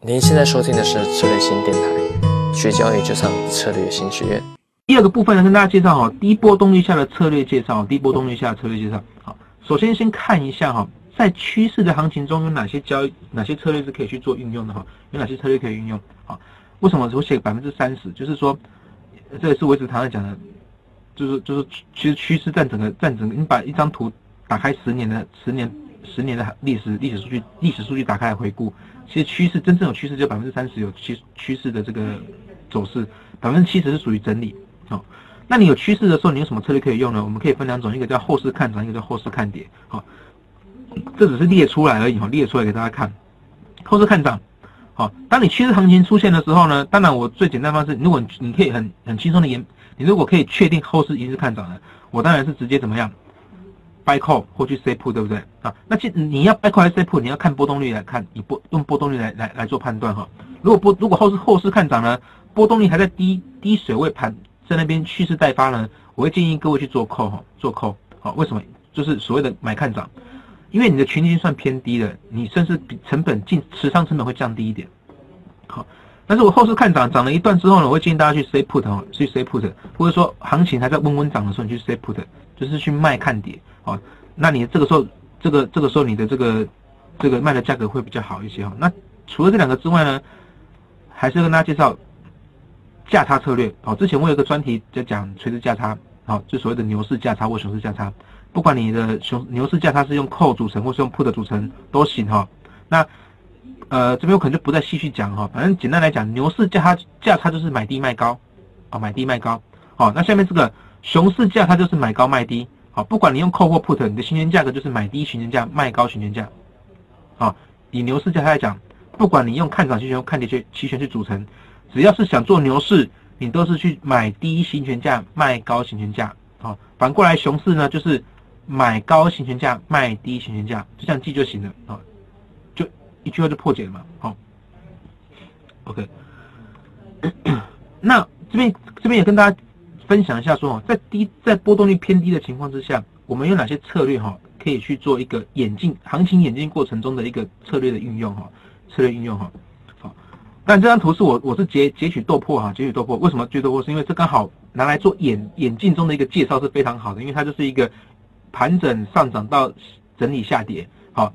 您现在收听的是策略新电台，学交易就上策略新学院。第二个部分呢，跟大家介绍哈，低波动率下的策略介绍，低波动率下的策略介绍。好，首先先看一下哈，在趋势的行情中有哪些交易、哪些策略是可以去做运用的哈？有哪些策略可以运用？好，为什么我写百分之三十？就是说，这也是我一直常常讲的，就是就是，其实趋势占整个占整个，你把一张图打开十年的十年。十年的历史历史数据历史数据打开来回顾，其实趋势真正有趋势就百分之三十有趋趋势的这个走势，百分之七十是属于整理。好，那你有趋势的时候，你有什么策略可以用呢？我们可以分两种，一个叫后市看涨，一个叫后市看跌。好，这只是列出来而已哈，列出来给大家看。后市看涨，好，当你趋势行情出现的时候呢，当然我最简单方式，如果你可以很很轻松的研，你如果可以确定后市一定是看涨的，我当然是直接怎么样？buy call 或去 say put 对不对啊？那其你要 buy call 还是 say put，你要看波动率来看，以波用波动率来来来做判断哈。如果波如果后市后市看涨呢，波动率还在低低水位盘在那边蓄势待发呢，我会建议各位去做 call 哈，做 call 好，为什么？就是所谓的买看涨，因为你的群金算偏低的，你甚至比成本进持仓成本会降低一点。好，但是我后市看涨涨了一段之后呢，我会建议大家去 say put 哈，去 say put，或者说行情还在温温涨的时候，你去 say put，就是去卖看跌。哦，那你这个时候，这个这个时候你的这个这个卖的价格会比较好一些哈。那除了这两个之外呢，还是跟大家介绍价差策略。哦，之前我有个专题在讲垂直价差，好，就所谓的牛市价差或熊市价差。不管你的熊牛市价差是用 call 组成或是用 put 组成都行哈。那呃这边我可能就不再继续讲哈，反正简单来讲，牛市价差价差就是买低卖高，啊买低卖高。好，那下面这个熊市价差就是买高卖低。好，不管你用 call 或 put，你的行权价格就是买低行权价，卖高行权价。啊，以牛市价来讲，不管你用看涨期权、看跌期期权去组成，只要是想做牛市，你都是去买低行权价，卖高行权价。啊，反过来熊市呢，就是买高行权价，卖低行权价，就这样记就行了。啊，就一句话就破解了嘛。好，OK，那这边这边也跟大家。分享一下说在低在波动率偏低的情况之下，我们有哪些策略哈，可以去做一个演进行情演进过程中的一个策略的运用哈，策略运用哈。好，但这张图是我我是截截取豆粕哈，截取豆粕。为什么截豆粕？是因为这刚好拿来做演演进中的一个介绍是非常好的，因为它就是一个盘整上涨到整理下跌，好，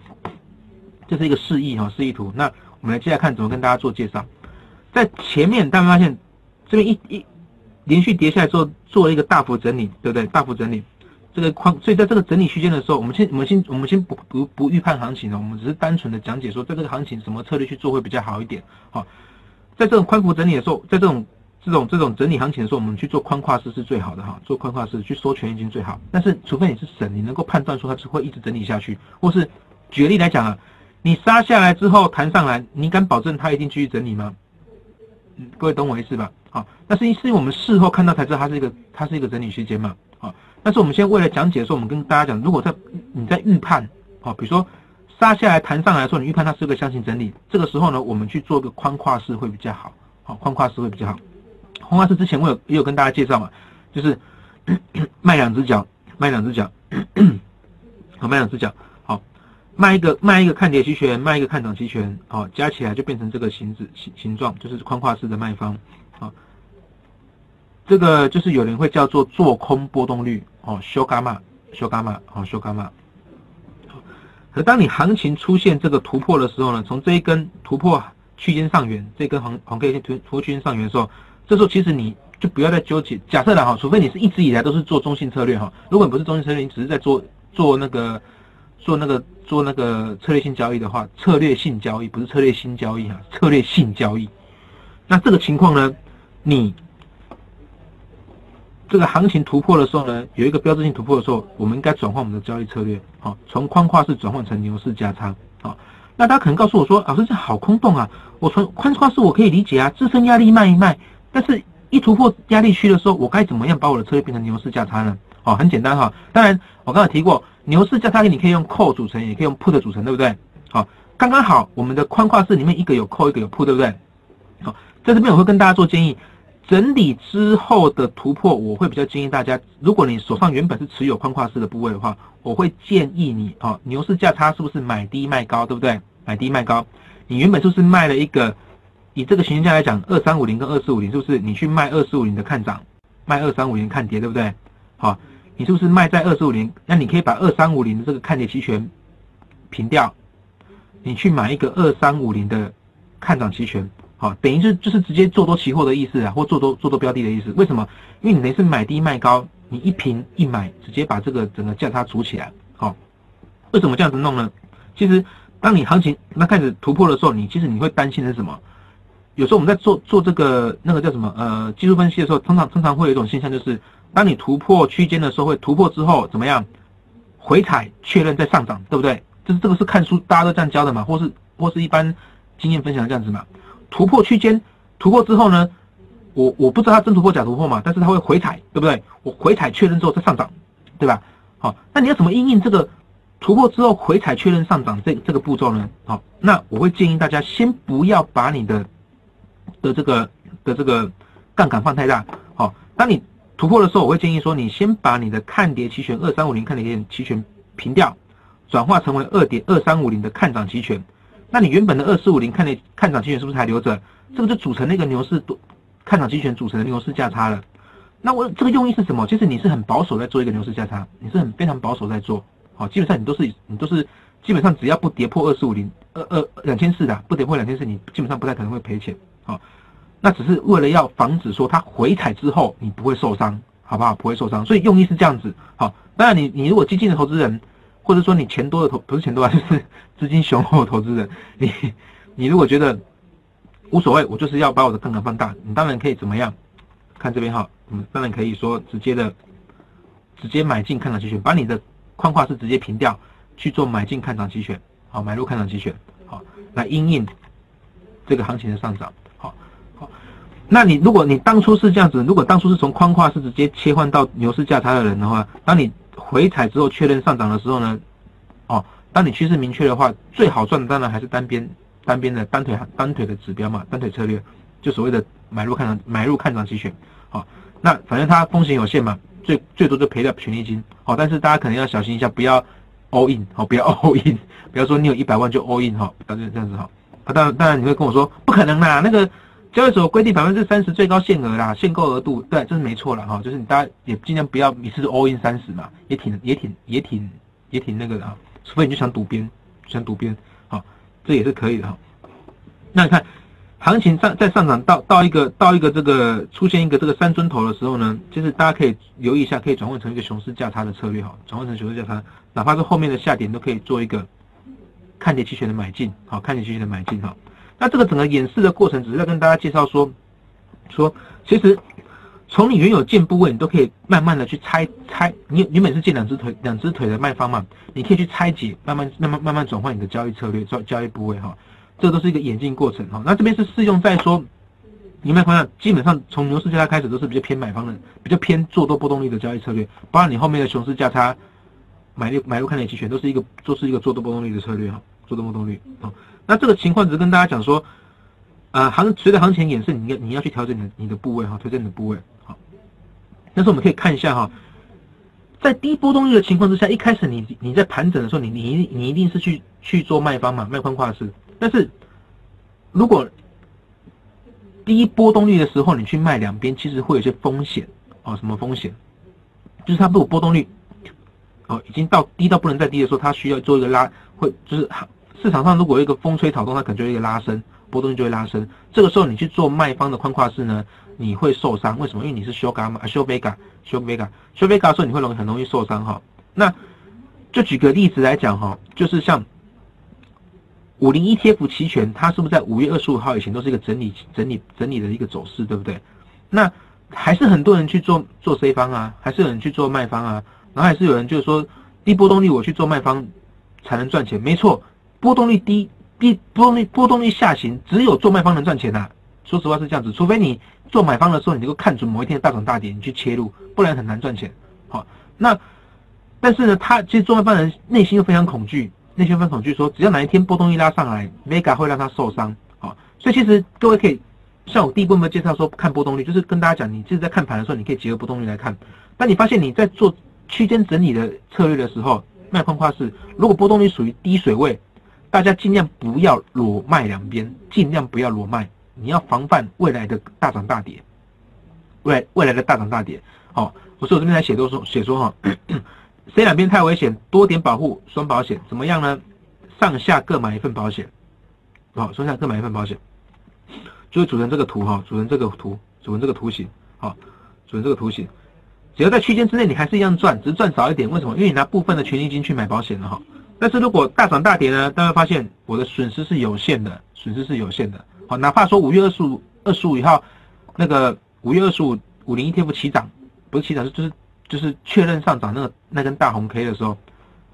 这是一个示意哈，示意图。那我们来接下来看怎么跟大家做介绍，在前面大家发现这边一一。连续跌下来之后，做了一个大幅整理，对不对？大幅整理，这个框，所以在这个整理区间的时候，我们先，我们先，我们先不不不预判行情了，我们只是单纯的讲解说，在这个行情什么策略去做会比较好一点。好，在这种宽幅整理的时候，在这种这种这种整理行情的时候，我们去做宽跨式是最好的哈，做宽跨式去收权益金最好。但是，除非你是神，你能够判断说它是会一直整理下去，或是举例来讲啊，你杀下来之后弹上来，你敢保证它一定继续整理吗？嗯，各位懂我意思吧？好，那是因是因为我们事后看到才知道它是一个它是一个整理区间嘛。好，但是我们现在为了讲解的时候，我们跟大家讲，如果在你在预判，好，比如说杀下来弹上来的时候，你预判它是个箱型整理，这个时候呢，我们去做个宽跨式会比较好。好，宽跨式会比较好。宽跨式之前我有也有跟大家介绍嘛，就是 卖两只脚，卖两只脚，好，卖两只脚。卖一个卖一个看跌期权，卖一个看涨期权，好，加起来就变成这个形子形形状，就是宽跨式的卖方，好，这个就是有人会叫做做空波动率，哦，修伽马，修伽马，哦，修伽马。可当你行情出现这个突破的时候呢，从这一根突破区间上缘，这根黄黄 K 线突突破区间上缘的时候，这时候其实你就不要再纠结，假设了哈，除非你是一直以来都是做中性策略哈，如果你不是中性策略，你只是在做做那个。做那个做那个策略性交易的话，策略性交易不是策略性交易哈，策略性交易。那这个情况呢，你这个行情突破的时候呢，有一个标志性突破的时候，我们应该转换我们的交易策略，好，从宽跨式转换成牛市加仓，好。那大家可能告诉我说，老师这好空洞啊，我从宽跨式我可以理解啊，支撑压力卖一卖，但是一突破压力区的时候，我该怎么样把我的策略变成牛市价差呢？哦，很简单哈，当然我刚才提过。牛市价差你可以用 call 组成，也可以用 put 组成，对不对？好，刚刚好，我们的宽跨式里面一个有 call，一个有 put，对不对？好，在这边我会跟大家做建议，整理之后的突破，我会比较建议大家，如果你手上原本是持有宽跨式的部位的话，我会建议你，哦，牛市价差是不是买低卖高，对不对？买低卖高，你原本就是卖了一个？以这个行情价来讲，二三五零跟二四五零是不是你去卖二四五零的看涨，卖二三五零看跌，对不对？好，你是不是卖在二四五零？那你可以把二三五零的这个看跌期权平掉，你去买一个二三五零的看涨期权，好，等于是就是直接做多期货的意思啊，或做多做多标的的意思。为什么？因为你等于是买低卖高，你一平一买，直接把这个整个价差组起来。好，为什么这样子弄呢？其实当你行情那开始突破的时候，你其实你会担心的是什么？有时候我们在做做这个那个叫什么呃技术分析的时候，通常通常会有一种现象，就是当你突破区间的时候，会突破之后怎么样回踩确认再上涨，对不对？就是这个是看书大家都这样教的嘛，或是或是一般经验分享这样子嘛。突破区间突破之后呢，我我不知道它真突破假突破嘛，但是它会回踩，对不对？我回踩确认之后再上涨，对吧？好，那你要怎么应用这个突破之后回踩确认上涨这这个步骤呢？好，那我会建议大家先不要把你的的这个的这个杠杆放太大，好，当你突破的时候，我会建议说，你先把你的看跌期权二三五零看跌期权平掉，转化成为二点二三五零的看涨期权。那你原本的二四五零看跌看涨期权是不是还留着？这个就组成那个牛市多看涨期权组成的牛市价差了。那我这个用意是什么？其实你是很保守在做一个牛市价差，你是很非常保守在做，好，基本上你都是你都是基本上只要不跌破二四五零二二两千四的，不跌破两千四，你基本上不太可能会赔钱。好，那只是为了要防止说它回踩之后你不会受伤，好不好？不会受伤，所以用意是这样子。好，当然你你如果激进的投资人，或者说你钱多的投不是钱多啊，就是 资金雄厚的投资人，你你如果觉得无所谓，我就是要把我的杠杆放大，你当然可以怎么样？看这边哈，嗯，当然可以说直接的直接买进看涨期权，把你的框框是直接平掉去做买进看涨期权，好，买入看涨期权，好，来因应这个行情的上涨。那你如果你当初是这样子，如果当初是从框框是直接切换到牛市价差的人的话，当你回踩之后确认上涨的时候呢，哦，当你趋势明确的话，最好赚的当然还是单边单边的单腿单腿的指标嘛，单腿策略，就所谓的买入看涨买入看涨期权，好，那反正它风险有限嘛，最最多就赔掉权利金，好，但是大家可能要小心一下，不要 all in，好，不要 all in，不要说你有一百万就 all in 哈，不要这样子。哈，啊，当然当然你会跟我说不可能啦，那个。交易所规定百分之三十最高限额啦，限购额度，对，这是没错了哈。就是你大家也尽量不要一次 all in 三十嘛，也挺也挺也挺也挺那个的啊。除非你就想赌边，想赌边，好，这也是可以的哈。那你看，行情上在上涨到到一个到一个这个出现一个这个三尊头的时候呢，就是大家可以留意一下，可以转换成一个熊市价差的策略哈，转换成熊市价差，哪怕是后面的下跌都可以做一个看跌期权的买进，好，看跌期权的买进哈。那这个整个演示的过程，只是在跟大家介绍说，说其实从你原有建部位，你都可以慢慢的去拆拆。你原本是建两只腿，两只腿的卖方嘛，你可以去拆解，慢慢慢慢慢慢转换你的交易策略、交交易部位哈。这都是一个演进过程哈。那这边是适用在说，你们朋友基本上从牛市价差开始都是比较偏买方的，比较偏做多波动率的交易策略，包括你后面的熊市价差买入买入看跌期权，都是一个都是一个做多波动率的策略哈，做多波动率啊。那这个情况只是跟大家讲说，呃，行随着行情演示，你你要去调整你的你的部位哈，调整你的部位好。但是我们可以看一下哈，在低波动率的情况之下，一开始你你在盘整的时候，你你你一定是去去做卖方嘛，卖宽跨式。但是如果低波动率的时候，你去卖两边，其实会有些风险哦。什么风险？就是它如果波动率哦已经到低到不能再低的时候，它需要做一个拉，会就是市场上如果有一个风吹草动，它可能就一个拉升，波动就会拉升。这个时候你去做卖方的宽跨式呢，你会受伤。为什么？因为你是修伽嘛，修贝伽，修贝伽，修贝伽的时候你会容易很容易受伤哈。那就举个例子来讲哈，就是像五零 ETF 期权，它是不是在五月二十五号以前都是一个整理、整理、整理的一个走势，对不对？那还是很多人去做做 C 方啊，还是有人去做卖方啊，然后还是有人就是说低波动率我去做卖方才能赚钱，没错。波动率低，低波动率波动率下行，只有做卖方能赚钱呐。说实话是这样子，除非你做买方的时候，你能够看准某一天的大涨大跌，你去切入，不然很难赚钱。好，那但是呢，他其实做卖方人内心又非常恐惧，内心非常恐惧，说只要哪一天波动率拉上来，Vega 会让他受伤。好，所以其实各位可以像我第一部分介绍说看波动率，就是跟大家讲，你就是在看盘的时候，你可以结合波动率来看。当你发现你在做区间整理的策略的时候，卖框跨式，如果波动率属于低水位。大家尽量不要裸卖两边，尽量不要裸卖，你要防范未来的大涨大跌，未未来的大涨大跌。好，我说我这边来写都说写说哈，C 两边太危险，多点保护双保险怎么样呢？上下各买一份保险，好，上下各买一份保险，就是组成这个图哈，组成这个图，组成这个图形，好，组成这个图形。只要在区间之内，你还是一样赚，只是赚少一点。为什么？因为你拿部分的权益金去买保险了哈。但是如果大涨大跌呢？大家发现我的损失是有限的，损失是有限的。好，哪怕说五月二十五、二十五以后，那个五月二十五五零 ETF 起涨，不是起涨，就是就是确认上涨那个那根大红 K 的时候，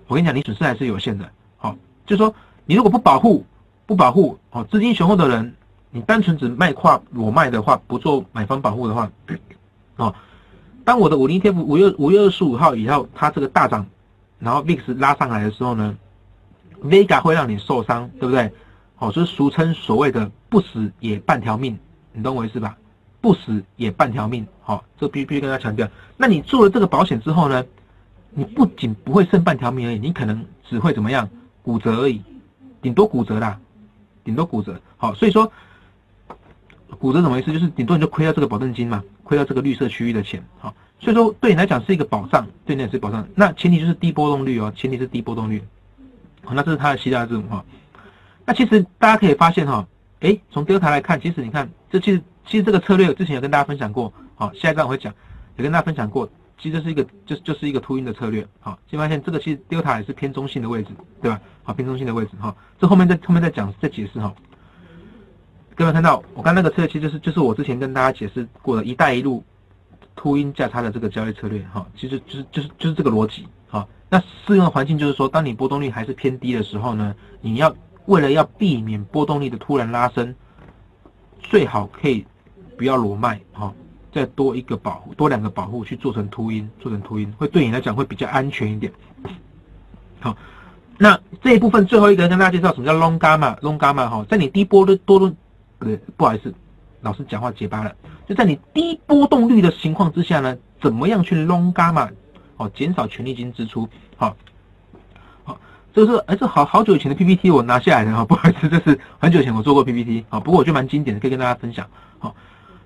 我跟你讲，你损失还是有限的。好，就是说你如果不保护、不保护，哦，资金雄厚的人，你单纯只卖跨裸卖的话，不做买方保护的话，哦。当我的五零 ETF 五月五月二十五号以后，它这个大涨，然后 VIX 拉上来的时候呢，Vega 会让你受伤，对不对？好，所以俗称所谓的不死也半条命，你懂我意思吧？不死也半条命，好，这必须必须跟大家强调。那你做了这个保险之后呢，你不仅不会剩半条命而已，你可能只会怎么样？骨折而已，顶多骨折啦，顶多骨折。好，所以说。骨折怎么意思？就是顶多你就亏掉这个保证金嘛，亏掉这个绿色区域的钱，好，所以说对你来讲是一个保障，对你也是保障。那前提就是低波动率哦，前提是低波动率。好，那这是它的希腊字母哈。那其实大家可以发现哈，哎，从 Delta 来看，其实你看，这其实其实这个策略之前有跟大家分享过，好，下一章我会讲，也跟大家分享过，其实是一个就就是一个秃鹰的策略，好，就发现这个其实 Delta 也是偏中性的位置，对吧？好，偏中性的位置哈，这后面再后面再讲再解释哈。各位看到我刚那个策略，其实就是就是我之前跟大家解释过的一带一路秃鹰价差的这个交易策略哈，其实就是就是就是这个逻辑哈。那适用的环境就是说，当你波动率还是偏低的时候呢，你要为了要避免波动率的突然拉升，最好可以不要裸卖哈，再多一个保护，多两个保护去做成秃鹰，做成秃鹰会对你来讲会比较安全一点。好，那这一部分最后一个跟大家介绍什么叫 long gamma，long gamma 哈，在你低波的多动。对，不好意思，老师讲话结巴了。就在你低波动率的情况之下呢，怎么样去 long gamma 哦，减少权利金支出？好，好，这个是哎，这好好久以前的 PPT 我拿下来的哈，不好意思，这是很久以前我做过 PPT 啊，不过我觉得蛮经典的，可以跟大家分享。好，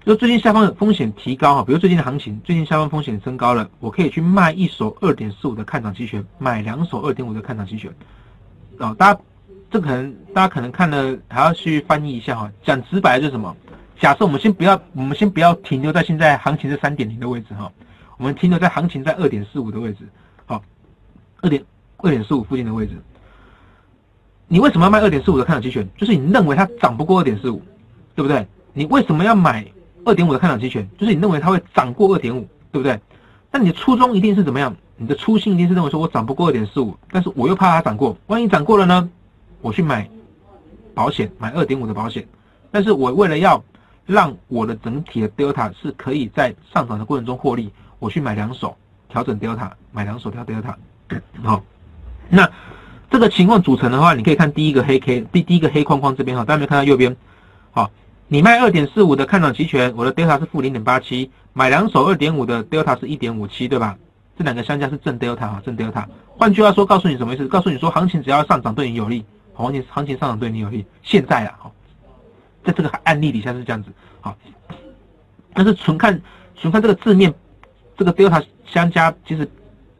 就最近下方的风险提高哈，比如最近的行情，最近下方风险升高了，我可以去卖一手二点四五的看涨期权，买两手二点五的看涨期权。啊，大家。这可能大家可能看了还要去翻译一下哈，讲直白就是什么？假设我们先不要，我们先不要停留在现在行情是三点零的位置哈，我们停留在行情在二点四五的位置，好，二点二点四五附近的位置。你为什么要卖二点四五的看涨期权？就是你认为它涨不过二点四五，对不对？你为什么要买二点五的看涨期权？就是你认为它会涨过二点五，对不对？那你的初衷一定是怎么样？你的初心一定是认为说我涨不过二点四五，但是我又怕它涨过，万一涨过了呢？我去买保险，买二点五的保险，但是我为了要让我的整体的 delta 是可以在上涨的过程中获利，我去买两手调整 delta，买两手调 delta，好，那这个情况组成的话，你可以看第一个黑 K，第第一个黑框框这边哈，大家没看到右边，好，你卖二点四五的看涨期权，我的 delta 是负零点八七，买两手二点五的 delta 是一点五七，对吧？这两个相加是正 delta 哈，正 delta，换句话说，告诉你什么意思？告诉你说行情只要上涨对你有利。行情行情上涨对你有利，现在啊，在这个案例底下是这样子，好，但是纯看纯看这个字面，这个 delta 相加，其实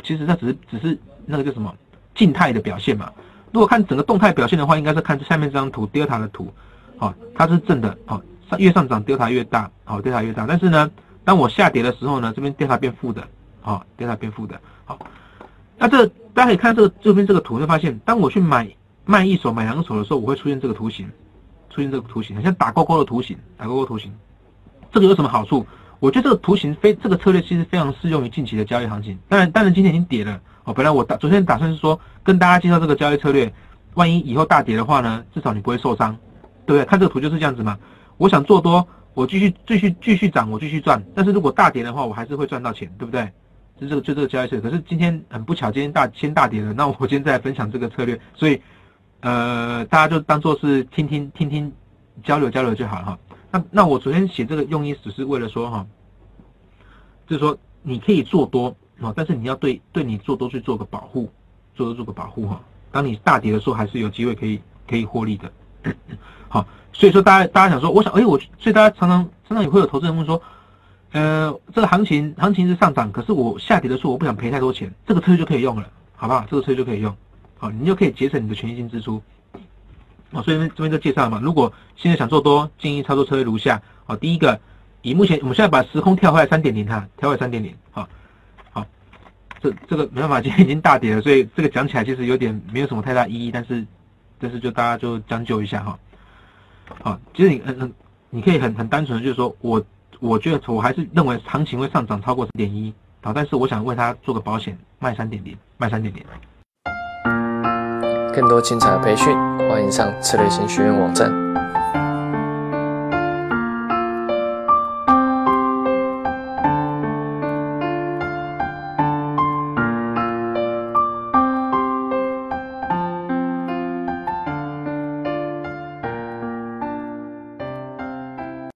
其实它只是只是那个叫什么静态的表现嘛。如果看整个动态表现的话，应该是看下面这张图 delta 的图，好，它是正的，好，越上涨 delta 越大，好，delta 越大。但是呢，当我下跌的时候呢，这边 delta 变负的，好，delta 变负的，好，那这大家可以看这个这边这个图，会发现当我去买。卖一手买两手的时候，我会出现这个图形，出现这个图形，像打勾勾的图形，打勾勾图形。这个有什么好处？我觉得这个图形非这个策略其实非常适用于近期的交易行情。当然，当然今天已经跌了哦。本来我打昨天打算是说跟大家介绍这个交易策略，万一以后大跌的话呢，至少你不会受伤，对不对？看这个图就是这样子嘛。我想做多，我继续继续继续涨，我继续赚。但是如果大跌的话，我还是会赚到钱，对不对？就这个就这个交易策略。可是今天很不巧，今天大先大跌了，那我今天再来分享这个策略，所以。呃，大家就当做是听听听听交流交流就好了哈。那那我昨天写这个用意只是为了说哈，就是说你可以做多啊，但是你要对对你做多去做个保护，做多做个保护哈。当你大跌的时候，还是有机会可以可以获利的。好，所以说大家大家想说，我想，哎，我所以大家常常常常也会有投资人问说，呃，这个行情行情是上涨，可是我下跌的时候我不想赔太多钱，这个策略就可以用了，好不好？这个策略就可以用，好，你就可以节省你的权益金支出。哦，所以这边就介绍嘛，如果现在想做多，建议操作策略如下。好，第一个，以目前我们现在把时空跳回来三点零哈，调回三点零，好，好，这这个没办法，今天已经大跌了，所以这个讲起来其实有点没有什么太大意义，但是但是就大家就将就一下哈。好，其实你很很你可以很很单纯的就是说我我觉得我还是认为行情会上涨超过三点一，好，但是我想为他做个保险，卖三点零，卖三点零。更多精彩的培训，欢迎上次类型学院网站。